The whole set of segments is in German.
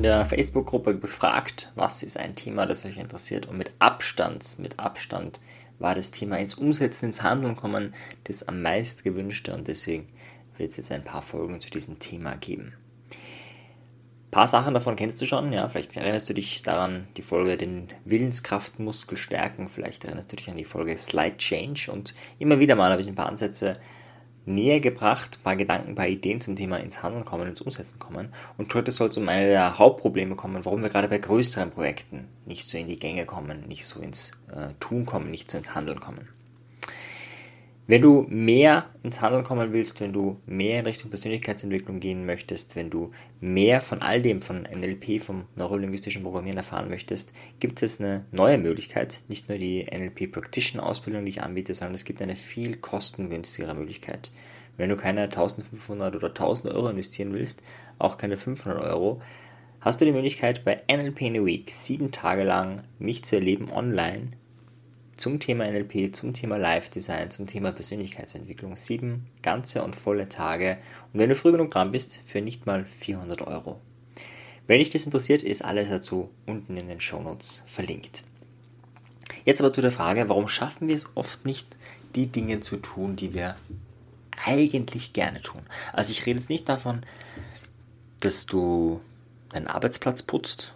in der Facebook-Gruppe gefragt, was ist ein Thema, das euch interessiert? Und mit Abstand, mit Abstand war das Thema ins Umsetzen, ins Handeln kommen das am meist gewünschte. Und deswegen wird es jetzt ein paar Folgen zu diesem Thema geben. Ein paar Sachen davon kennst du schon, ja, vielleicht erinnerst du dich daran, die Folge den Willenskraftmuskel stärken, vielleicht erinnerst du dich an die Folge Slide Change. Und immer wieder mal habe ich ein paar Ansätze näher gebracht, ein paar Gedanken, ein paar Ideen zum Thema ins Handeln kommen, ins Umsetzen kommen. Und heute soll es um eine der Hauptprobleme kommen, warum wir gerade bei größeren Projekten nicht so in die Gänge kommen, nicht so ins äh, Tun kommen, nicht so ins Handeln kommen. Wenn du mehr ins Handeln kommen willst, wenn du mehr in Richtung Persönlichkeitsentwicklung gehen möchtest, wenn du mehr von all dem, von NLP, vom neurolinguistischen Programmieren erfahren möchtest, gibt es eine neue Möglichkeit. Nicht nur die NLP Practitioner Ausbildung, die ich anbiete, sondern es gibt eine viel kostengünstigere Möglichkeit. Wenn du keine 1500 oder 1000 Euro investieren willst, auch keine 500 Euro, hast du die Möglichkeit bei NLP in a Week sieben Tage lang mich zu erleben online zum Thema NLP, zum Thema Live-Design, zum Thema Persönlichkeitsentwicklung. Sieben ganze und volle Tage. Und wenn du früh genug dran bist, für nicht mal 400 Euro. Wenn dich das interessiert, ist alles dazu unten in den Shownotes verlinkt. Jetzt aber zu der Frage, warum schaffen wir es oft nicht, die Dinge zu tun, die wir eigentlich gerne tun. Also ich rede jetzt nicht davon, dass du deinen Arbeitsplatz putzt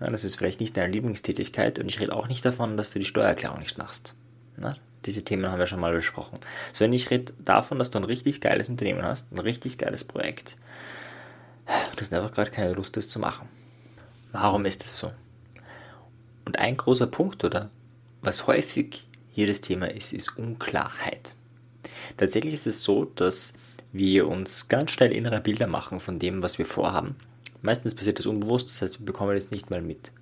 ja, das ist vielleicht nicht deine Lieblingstätigkeit und ich rede auch nicht davon, dass du die Steuererklärung nicht machst. Na, diese Themen haben wir schon mal besprochen. Sondern ich rede davon, dass du ein richtig geiles Unternehmen hast, ein richtig geiles Projekt. Du hast einfach gerade keine Lust, das zu machen. Warum ist das so? Und ein großer Punkt, oder was häufig hier das Thema ist, ist Unklarheit. Tatsächlich ist es so, dass wir uns ganz schnell innere Bilder machen von dem, was wir vorhaben Meistens passiert das unbewusst, das heißt, wir bekommen es nicht mal mit.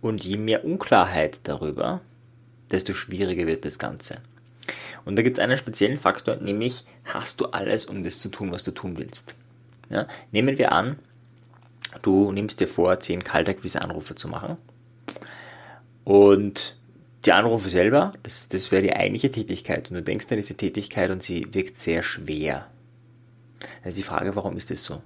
Und je mehr Unklarheit darüber, desto schwieriger wird das Ganze. Und da gibt es einen speziellen Faktor, nämlich hast du alles, um das zu tun, was du tun willst. Ja? Nehmen wir an, du nimmst dir vor, 10 Kaltakquise-Anrufe zu machen. Und die Anrufe selber, das, das wäre die eigentliche Tätigkeit. Und du denkst an diese Tätigkeit und sie wirkt sehr schwer. Ist die Frage, warum ist das so?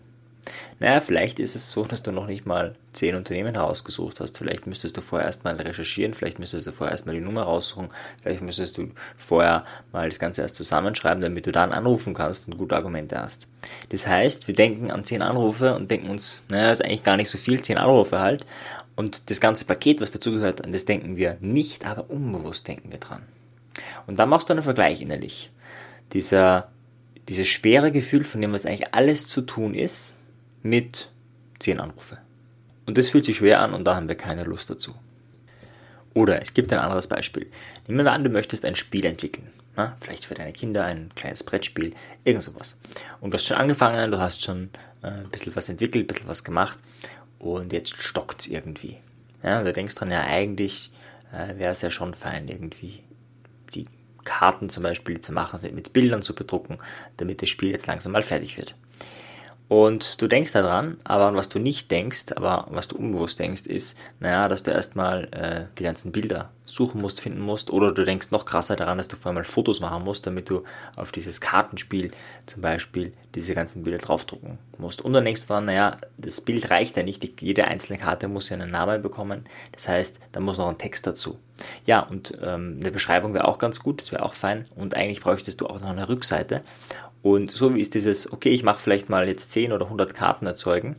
Naja, vielleicht ist es so, dass du noch nicht mal zehn Unternehmen herausgesucht hast. Vielleicht müsstest du vorher erstmal recherchieren, vielleicht müsstest du vorher erstmal die Nummer raussuchen, vielleicht müsstest du vorher mal das Ganze erst zusammenschreiben, damit du dann anrufen kannst und gute Argumente hast. Das heißt, wir denken an zehn Anrufe und denken uns, naja, ist eigentlich gar nicht so viel, zehn Anrufe halt. Und das ganze Paket, was dazugehört, an das denken wir nicht, aber unbewusst denken wir dran. Und dann machst du einen Vergleich innerlich. Dieser, dieses schwere Gefühl von dem, was eigentlich alles zu tun ist, mit 10 Anrufe. Und das fühlt sich schwer an und da haben wir keine Lust dazu. Oder es gibt ein anderes Beispiel. Nehmen wir an, du möchtest ein Spiel entwickeln. Na, vielleicht für deine Kinder ein kleines Brettspiel, irgend sowas. Und du hast schon angefangen, du hast schon äh, ein bisschen was entwickelt, ein bisschen was gemacht und jetzt stockt es irgendwie. Ja, und du denkst dran, ja, eigentlich äh, wäre es ja schon fein, irgendwie die Karten zum Beispiel, zu machen sind, mit Bildern zu bedrucken, damit das Spiel jetzt langsam mal fertig wird. Und du denkst daran, aber was du nicht denkst, aber was du unbewusst denkst, ist, naja, dass du erstmal äh, die ganzen Bilder suchen musst, finden musst, oder du denkst noch krasser daran, dass du vorher mal Fotos machen musst, damit du auf dieses Kartenspiel zum Beispiel diese ganzen Bilder draufdrucken musst. Und dann denkst du daran, naja, das Bild reicht ja nicht, jede einzelne Karte muss ja einen Namen bekommen, das heißt, da muss noch ein Text dazu. Ja, und ähm, eine Beschreibung wäre auch ganz gut, das wäre auch fein, und eigentlich bräuchtest du auch noch eine Rückseite. Und so ist dieses, okay, ich mache vielleicht mal jetzt 10 oder 100 Karten erzeugen,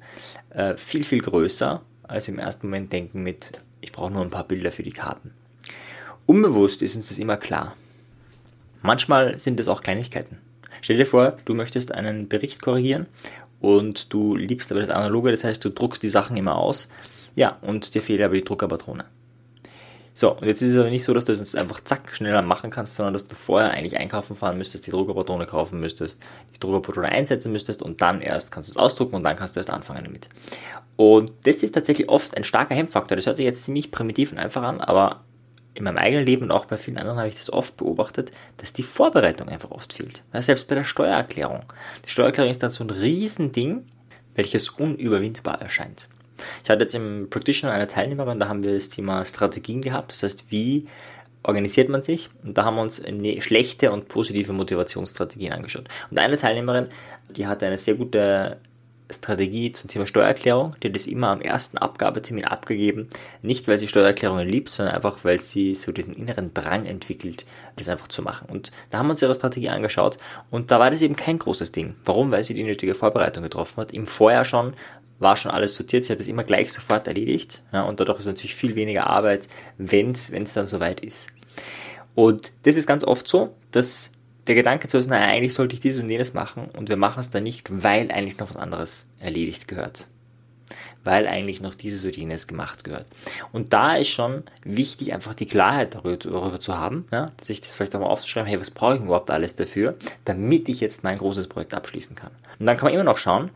äh, viel, viel größer als im ersten Moment denken mit, ich brauche nur ein paar Bilder für die Karten. Unbewusst ist uns das immer klar. Manchmal sind es auch Kleinigkeiten. Stell dir vor, du möchtest einen Bericht korrigieren und du liebst aber das Analoge, das heißt, du druckst die Sachen immer aus. Ja, und dir fehlt aber die Druckerpatrone. So, und jetzt ist es aber nicht so, dass du es einfach zack schneller machen kannst, sondern dass du vorher eigentlich einkaufen fahren müsstest, die Druckerpatrone kaufen müsstest, die Druckerpatrone einsetzen müsstest und dann erst kannst du es ausdrucken und dann kannst du erst anfangen damit. Und das ist tatsächlich oft ein starker Hemmfaktor. Das hört sich jetzt ziemlich primitiv und einfach an, aber in meinem eigenen Leben und auch bei vielen anderen habe ich das oft beobachtet, dass die Vorbereitung einfach oft fehlt. Selbst bei der Steuererklärung. Die Steuererklärung ist dann so ein Riesending, welches unüberwindbar erscheint. Ich hatte jetzt im Practitioner eine Teilnehmerin, da haben wir das Thema Strategien gehabt. Das heißt, wie organisiert man sich? Und da haben wir uns schlechte und positive Motivationsstrategien angeschaut. Und eine Teilnehmerin, die hatte eine sehr gute Strategie zum Thema Steuererklärung. Die hat es immer am ersten Abgabetermin abgegeben. Nicht, weil sie Steuererklärungen liebt, sondern einfach, weil sie so diesen inneren Drang entwickelt, das einfach zu machen. Und da haben wir uns ihre Strategie angeschaut und da war das eben kein großes Ding. Warum? Weil sie die nötige Vorbereitung getroffen hat. Im Vorjahr schon war schon alles sortiert, sie hat das immer gleich sofort erledigt. Ja, und dadurch ist natürlich viel weniger Arbeit, wenn es dann soweit ist. Und das ist ganz oft so, dass der Gedanke zu ist, naja, eigentlich sollte ich dieses und jenes machen und wir machen es dann nicht, weil eigentlich noch was anderes erledigt gehört. Weil eigentlich noch dieses oder jenes gemacht gehört. Und da ist schon wichtig, einfach die Klarheit darüber, darüber zu haben, ja, sich das vielleicht auch mal aufzuschreiben, hey, was brauche ich überhaupt alles dafür, damit ich jetzt mein großes Projekt abschließen kann. Und dann kann man immer noch schauen,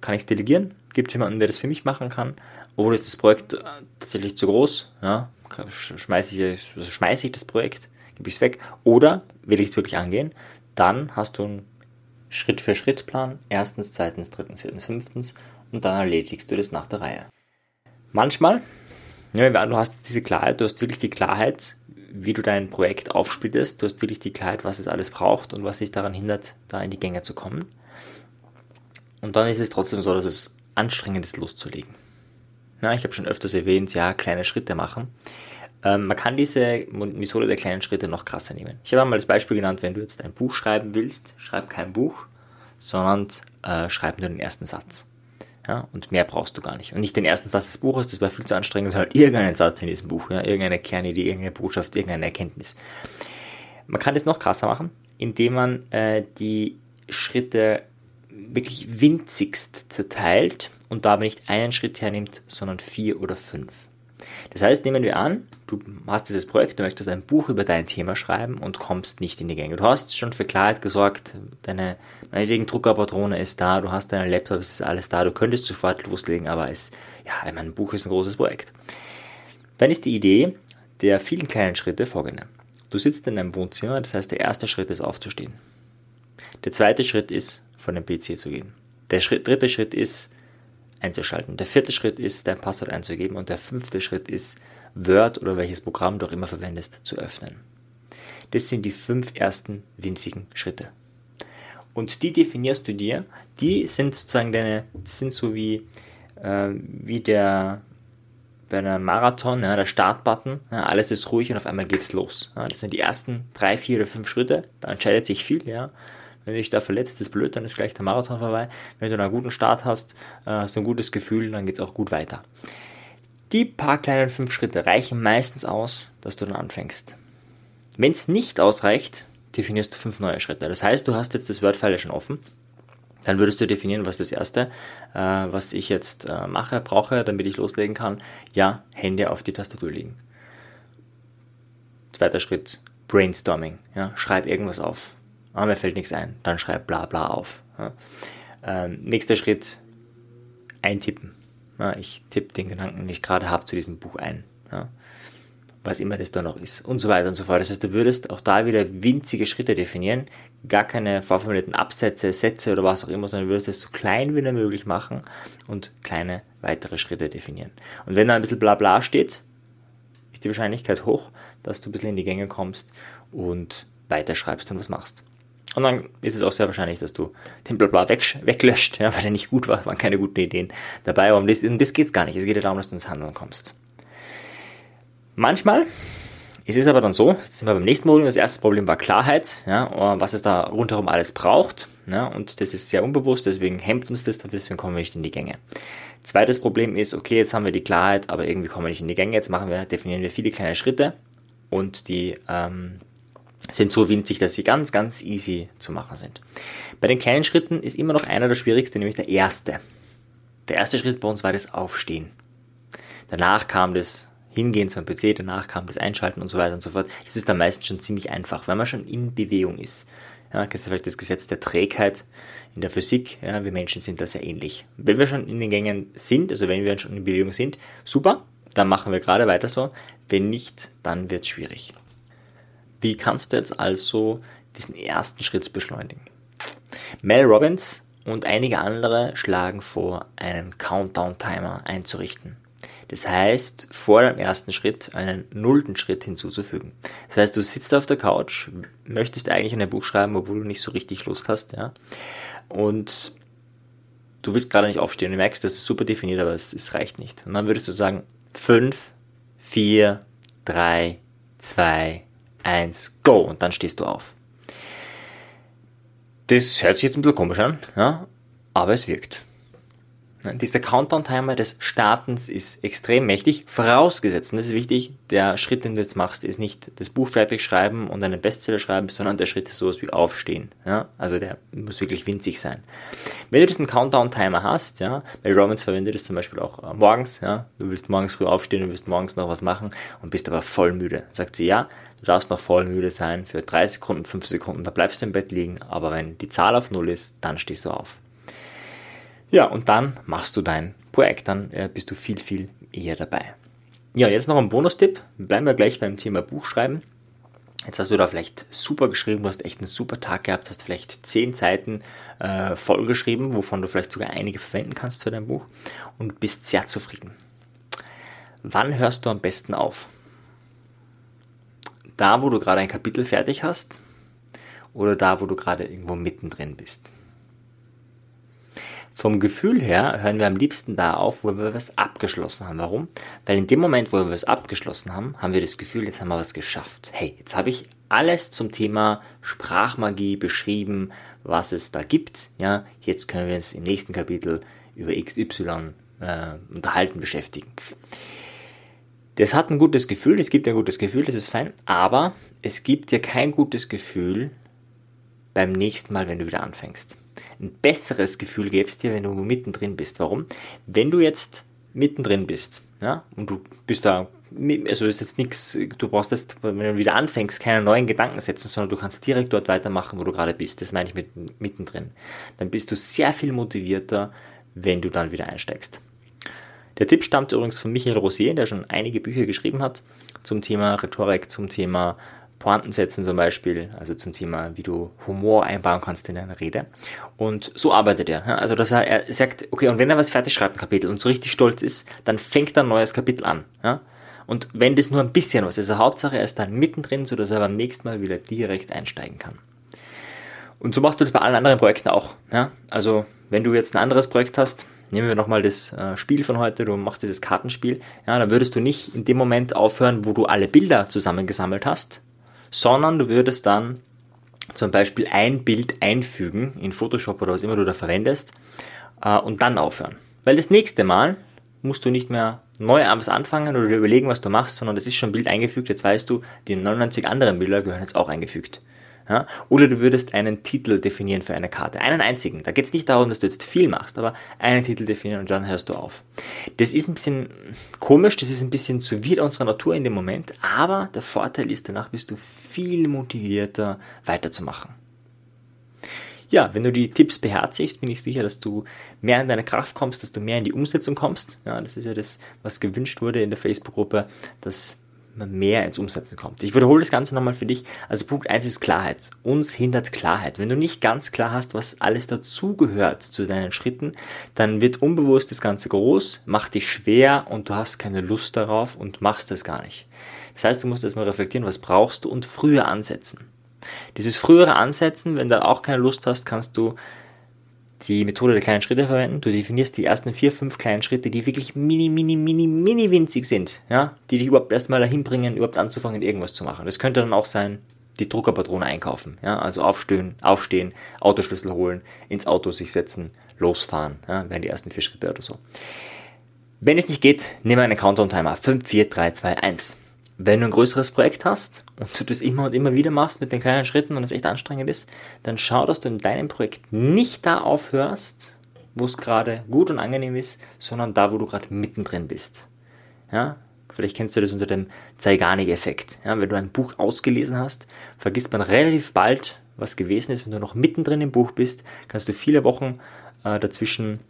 kann ich es delegieren? Gibt es jemanden, der das für mich machen kann? Oder ist das Projekt äh, tatsächlich zu groß? Ja, schmeiße ich, also schmeiße ich das Projekt? gebe ich es weg. Oder will ich es wirklich angehen, dann hast du einen Schritt-für-Schritt-Plan, erstens, zweitens, drittens, viertens, fünftens und dann erledigst du das nach der Reihe. Manchmal, ja, du hast diese Klarheit, du hast wirklich die Klarheit, wie du dein Projekt aufsplittest, du hast wirklich die Klarheit, was es alles braucht und was dich daran hindert, da in die Gänge zu kommen. Und dann ist es trotzdem so, dass es anstrengend ist, loszulegen. Ja, ich habe schon öfters erwähnt, ja, kleine Schritte machen. Ähm, man kann diese Methode der kleinen Schritte noch krasser nehmen. Ich habe einmal das Beispiel genannt, wenn du jetzt ein Buch schreiben willst, schreib kein Buch, sondern äh, schreib nur den ersten Satz. Ja, und mehr brauchst du gar nicht. Und nicht den ersten Satz des Buches, das war viel zu anstrengend, sondern irgendeinen Satz in diesem Buch, ja, irgendeine Kernidee, irgendeine Botschaft, irgendeine Erkenntnis. Man kann das noch krasser machen, indem man äh, die Schritte wirklich winzigst zerteilt und dabei nicht einen Schritt hernimmt, sondern vier oder fünf. Das heißt, nehmen wir an, du hast dieses Projekt, du möchtest ein Buch über dein Thema schreiben und kommst nicht in die Gänge. Du hast schon für Klarheit gesorgt, deine meinetwegen Druckerpatrone ist da, du hast deinen Laptop, es ist alles da, du könntest sofort loslegen, aber es, ja, mein Buch ist ein großes Projekt. Dann ist die Idee der vielen kleinen Schritte folgende. Du sitzt in deinem Wohnzimmer, das heißt, der erste Schritt ist aufzustehen. Der zweite Schritt ist, von dem PC zu gehen. Der Schritt, dritte Schritt ist, einzuschalten. Der vierte Schritt ist, dein Passwort einzugeben und der fünfte Schritt ist, Word oder welches Programm du auch immer verwendest, zu öffnen. Das sind die fünf ersten winzigen Schritte. Und die definierst du dir, die sind sozusagen deine, sind so wie, äh, wie der, bei einem Marathon, ja, der Startbutton, ja, alles ist ruhig und auf einmal geht's los. Ja, das sind die ersten drei, vier oder fünf Schritte, da entscheidet sich viel, ja. Wenn du dich da verletzt, ist blöd, dann ist gleich der Marathon vorbei. Wenn du einen guten Start hast, äh, hast du ein gutes Gefühl, dann geht es auch gut weiter. Die paar kleinen fünf Schritte reichen meistens aus, dass du dann anfängst. Wenn es nicht ausreicht, definierst du fünf neue Schritte. Das heißt, du hast jetzt das Word-File schon offen. Dann würdest du definieren, was das erste, äh, was ich jetzt äh, mache, brauche, damit ich loslegen kann. Ja, Hände auf die Tastatur legen. Zweiter Schritt, Brainstorming. Ja, schreib irgendwas auf ah, mir fällt nichts ein, dann schreib bla bla auf. Ja. Ähm, nächster Schritt, eintippen. Ja, ich tippe den Gedanken, den ich gerade habe, zu diesem Buch ein. Ja. Was immer das da noch ist. Und so weiter und so fort. Das heißt, du würdest auch da wieder winzige Schritte definieren, gar keine vorformulierten Absätze, Sätze oder was auch immer, sondern würdest es so klein wie möglich machen und kleine weitere Schritte definieren. Und wenn da ein bisschen Blabla steht, ist die Wahrscheinlichkeit hoch, dass du ein bisschen in die Gänge kommst und weiterschreibst und was machst. Und dann ist es auch sehr wahrscheinlich, dass du den Blabla weg, weglöscht, ja, weil er nicht gut war, waren keine guten Ideen dabei. Aber um das, um das geht es gar nicht. Es geht ja darum, dass du ins Handeln kommst. Manchmal ist es aber dann so, jetzt sind wir beim nächsten Problem. Das erste Problem war Klarheit, ja, was es da rundherum alles braucht. Ja, und das ist sehr unbewusst, deswegen hemmt uns das, deswegen kommen wir nicht in die Gänge. Zweites Problem ist, okay, jetzt haben wir die Klarheit, aber irgendwie kommen wir nicht in die Gänge. Jetzt machen wir, definieren wir viele kleine Schritte und die ähm, sind so winzig, dass sie ganz, ganz easy zu machen sind. Bei den kleinen Schritten ist immer noch einer der schwierigsten, nämlich der erste. Der erste Schritt bei uns war das Aufstehen. Danach kam das Hingehen zum PC, danach kam das Einschalten und so weiter und so fort. Das ist dann meistens schon ziemlich einfach, weil man schon in Bewegung ist. Ja, kennst du vielleicht das Gesetz der Trägheit in der Physik? Ja, wir Menschen sind da sehr ähnlich. Wenn wir schon in den Gängen sind, also wenn wir schon in Bewegung sind, super, dann machen wir gerade weiter so. Wenn nicht, dann wird es schwierig. Wie kannst du jetzt also diesen ersten Schritt beschleunigen? Mel Robbins und einige andere schlagen vor, einen Countdown-Timer einzurichten. Das heißt, vor dem ersten Schritt einen nullten Schritt hinzuzufügen. Das heißt, du sitzt auf der Couch, möchtest eigentlich ein Buch schreiben, obwohl du nicht so richtig Lust hast, ja. Und du willst gerade nicht aufstehen. Du merkst, das ist super definiert, aber es, es reicht nicht. Und dann würdest du sagen, 5, 4, 3, 2, 1, go. Und dann stehst du auf. Das hört sich jetzt ein bisschen komisch an, ja, aber es wirkt. Dieser Countdown-Timer des Startens ist extrem mächtig, vorausgesetzt, und das ist wichtig, der Schritt, den du jetzt machst, ist nicht das Buch fertig schreiben und einen Bestseller schreiben, sondern der Schritt ist sowas wie aufstehen. Ja? Also der muss wirklich winzig sein. Wenn du diesen Countdown-Timer hast, ja, bei Robbins verwendet das zum Beispiel auch äh, morgens, ja, du willst morgens früh aufstehen, du willst morgens noch was machen und bist aber voll müde. Sagt sie, ja, du darfst noch voll müde sein für drei Sekunden, fünf Sekunden, da bleibst du im Bett liegen, aber wenn die Zahl auf Null ist, dann stehst du auf. Ja, und dann machst du dein Projekt, dann äh, bist du viel, viel eher dabei. Ja, jetzt noch ein Bonustipp. Bleiben wir gleich beim Thema Buchschreiben. Jetzt hast du da vielleicht super geschrieben, du hast echt einen super Tag gehabt, hast vielleicht zehn Seiten äh, voll geschrieben, wovon du vielleicht sogar einige verwenden kannst für dein Buch und bist sehr zufrieden. Wann hörst du am besten auf? Da, wo du gerade ein Kapitel fertig hast oder da, wo du gerade irgendwo mittendrin bist? Vom Gefühl her hören wir am liebsten da auf, wo wir was abgeschlossen haben. Warum? Weil in dem Moment, wo wir was abgeschlossen haben, haben wir das Gefühl, jetzt haben wir was geschafft. Hey, jetzt habe ich alles zum Thema Sprachmagie beschrieben, was es da gibt. Ja, jetzt können wir uns im nächsten Kapitel über XY äh, unterhalten, beschäftigen. Das hat ein gutes Gefühl, es gibt ein gutes Gefühl, das ist fein, aber es gibt dir kein gutes Gefühl beim nächsten Mal, wenn du wieder anfängst ein besseres Gefühl gäbst dir, wenn du mittendrin bist. Warum? Wenn du jetzt mittendrin bist, ja, und du bist da, also ist jetzt nichts, du brauchst jetzt, wenn du wieder anfängst, keine neuen Gedanken setzen, sondern du kannst direkt dort weitermachen, wo du gerade bist. Das meine ich mit mittendrin. Dann bist du sehr viel motivierter, wenn du dann wieder einsteigst. Der Tipp stammt übrigens von Michael Rosier, der schon einige Bücher geschrieben hat zum Thema Rhetorik, zum Thema Pointen setzen zum Beispiel, also zum Thema, wie du Humor einbauen kannst in deine Rede. Und so arbeitet er. Also, dass er, er sagt, okay, und wenn er was fertig schreibt, ein Kapitel, und so richtig stolz ist, dann fängt er ein neues Kapitel an. Ja? Und wenn das nur ein bisschen was ist, also Hauptsache er ist dann mittendrin, sodass er beim nächsten Mal wieder direkt einsteigen kann. Und so machst du das bei allen anderen Projekten auch. Ja? Also, wenn du jetzt ein anderes Projekt hast, nehmen wir nochmal das äh, Spiel von heute, du machst dieses Kartenspiel, ja, dann würdest du nicht in dem Moment aufhören, wo du alle Bilder zusammengesammelt hast, sondern du würdest dann zum Beispiel ein Bild einfügen in Photoshop oder was immer du da verwendest äh, und dann aufhören. Weil das nächste Mal musst du nicht mehr neu was anfangen oder überlegen, was du machst, sondern das ist schon ein Bild eingefügt, jetzt weißt du, die 99 anderen Bilder gehören jetzt auch eingefügt. Ja? Oder du würdest einen Titel definieren für eine Karte. Einen einzigen. Da geht es nicht darum, dass du jetzt viel machst, aber einen Titel definieren und dann hörst du auf. Das ist ein bisschen komisch, das ist ein bisschen zu weit unserer Natur in dem Moment, aber der Vorteil ist, danach bist du viel motivierter weiterzumachen. Ja, wenn du die Tipps beherzigst, bin ich sicher, dass du mehr in deine Kraft kommst, dass du mehr in die Umsetzung kommst. Ja, das ist ja das, was gewünscht wurde in der Facebook-Gruppe, dass mehr ins Umsetzen kommt. Ich wiederhole das Ganze nochmal für dich. Also Punkt 1 ist Klarheit. Uns hindert Klarheit. Wenn du nicht ganz klar hast, was alles dazugehört zu deinen Schritten, dann wird unbewusst das Ganze groß, macht dich schwer und du hast keine Lust darauf und machst es gar nicht. Das heißt, du musst erstmal reflektieren, was brauchst du und früher ansetzen. Dieses frühere Ansetzen, wenn du auch keine Lust hast, kannst du die Methode der kleinen Schritte verwenden. Du definierst die ersten vier, fünf kleinen Schritte, die wirklich mini, mini, mini, mini winzig sind, ja, die dich überhaupt erstmal dahin bringen, überhaupt anzufangen, irgendwas zu machen. Das könnte dann auch sein, die Druckerpatrone einkaufen, ja, also aufstehen, aufstehen, Autoschlüssel holen, ins Auto sich setzen, losfahren, ja, wären die ersten vier Schritte oder so. Wenn es nicht geht, nimm einen Countdown-Timer. 5, 4, 3, 2, 1 wenn du ein größeres Projekt hast und du das immer und immer wieder machst mit den kleinen Schritten und es echt anstrengend ist, dann schau, dass du in deinem Projekt nicht da aufhörst, wo es gerade gut und angenehm ist, sondern da, wo du gerade mittendrin bist. Ja, vielleicht kennst du das unter dem Zeigarnik-Effekt. Ja, wenn du ein Buch ausgelesen hast, vergisst man relativ bald, was gewesen ist. Wenn du noch mittendrin im Buch bist, kannst du viele Wochen äh, dazwischen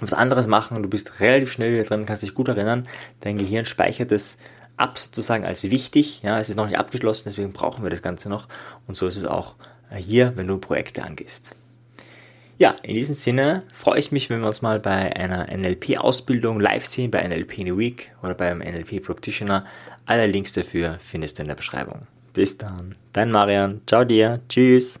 was anderes machen und du bist relativ schnell wieder drin, kannst dich gut erinnern. Dein Gehirn speichert es ab sozusagen als wichtig. Ja, es ist noch nicht abgeschlossen, deswegen brauchen wir das Ganze noch. Und so ist es auch äh, hier, wenn du Projekte angehst. Ja, in diesem Sinne freue ich mich, wenn wir uns mal bei einer NLP-Ausbildung live sehen, bei NLP in a Week oder beim NLP Practitioner. Alle Links dafür findest du in der Beschreibung. Bis dann, dein Marian. Ciao dir. Tschüss.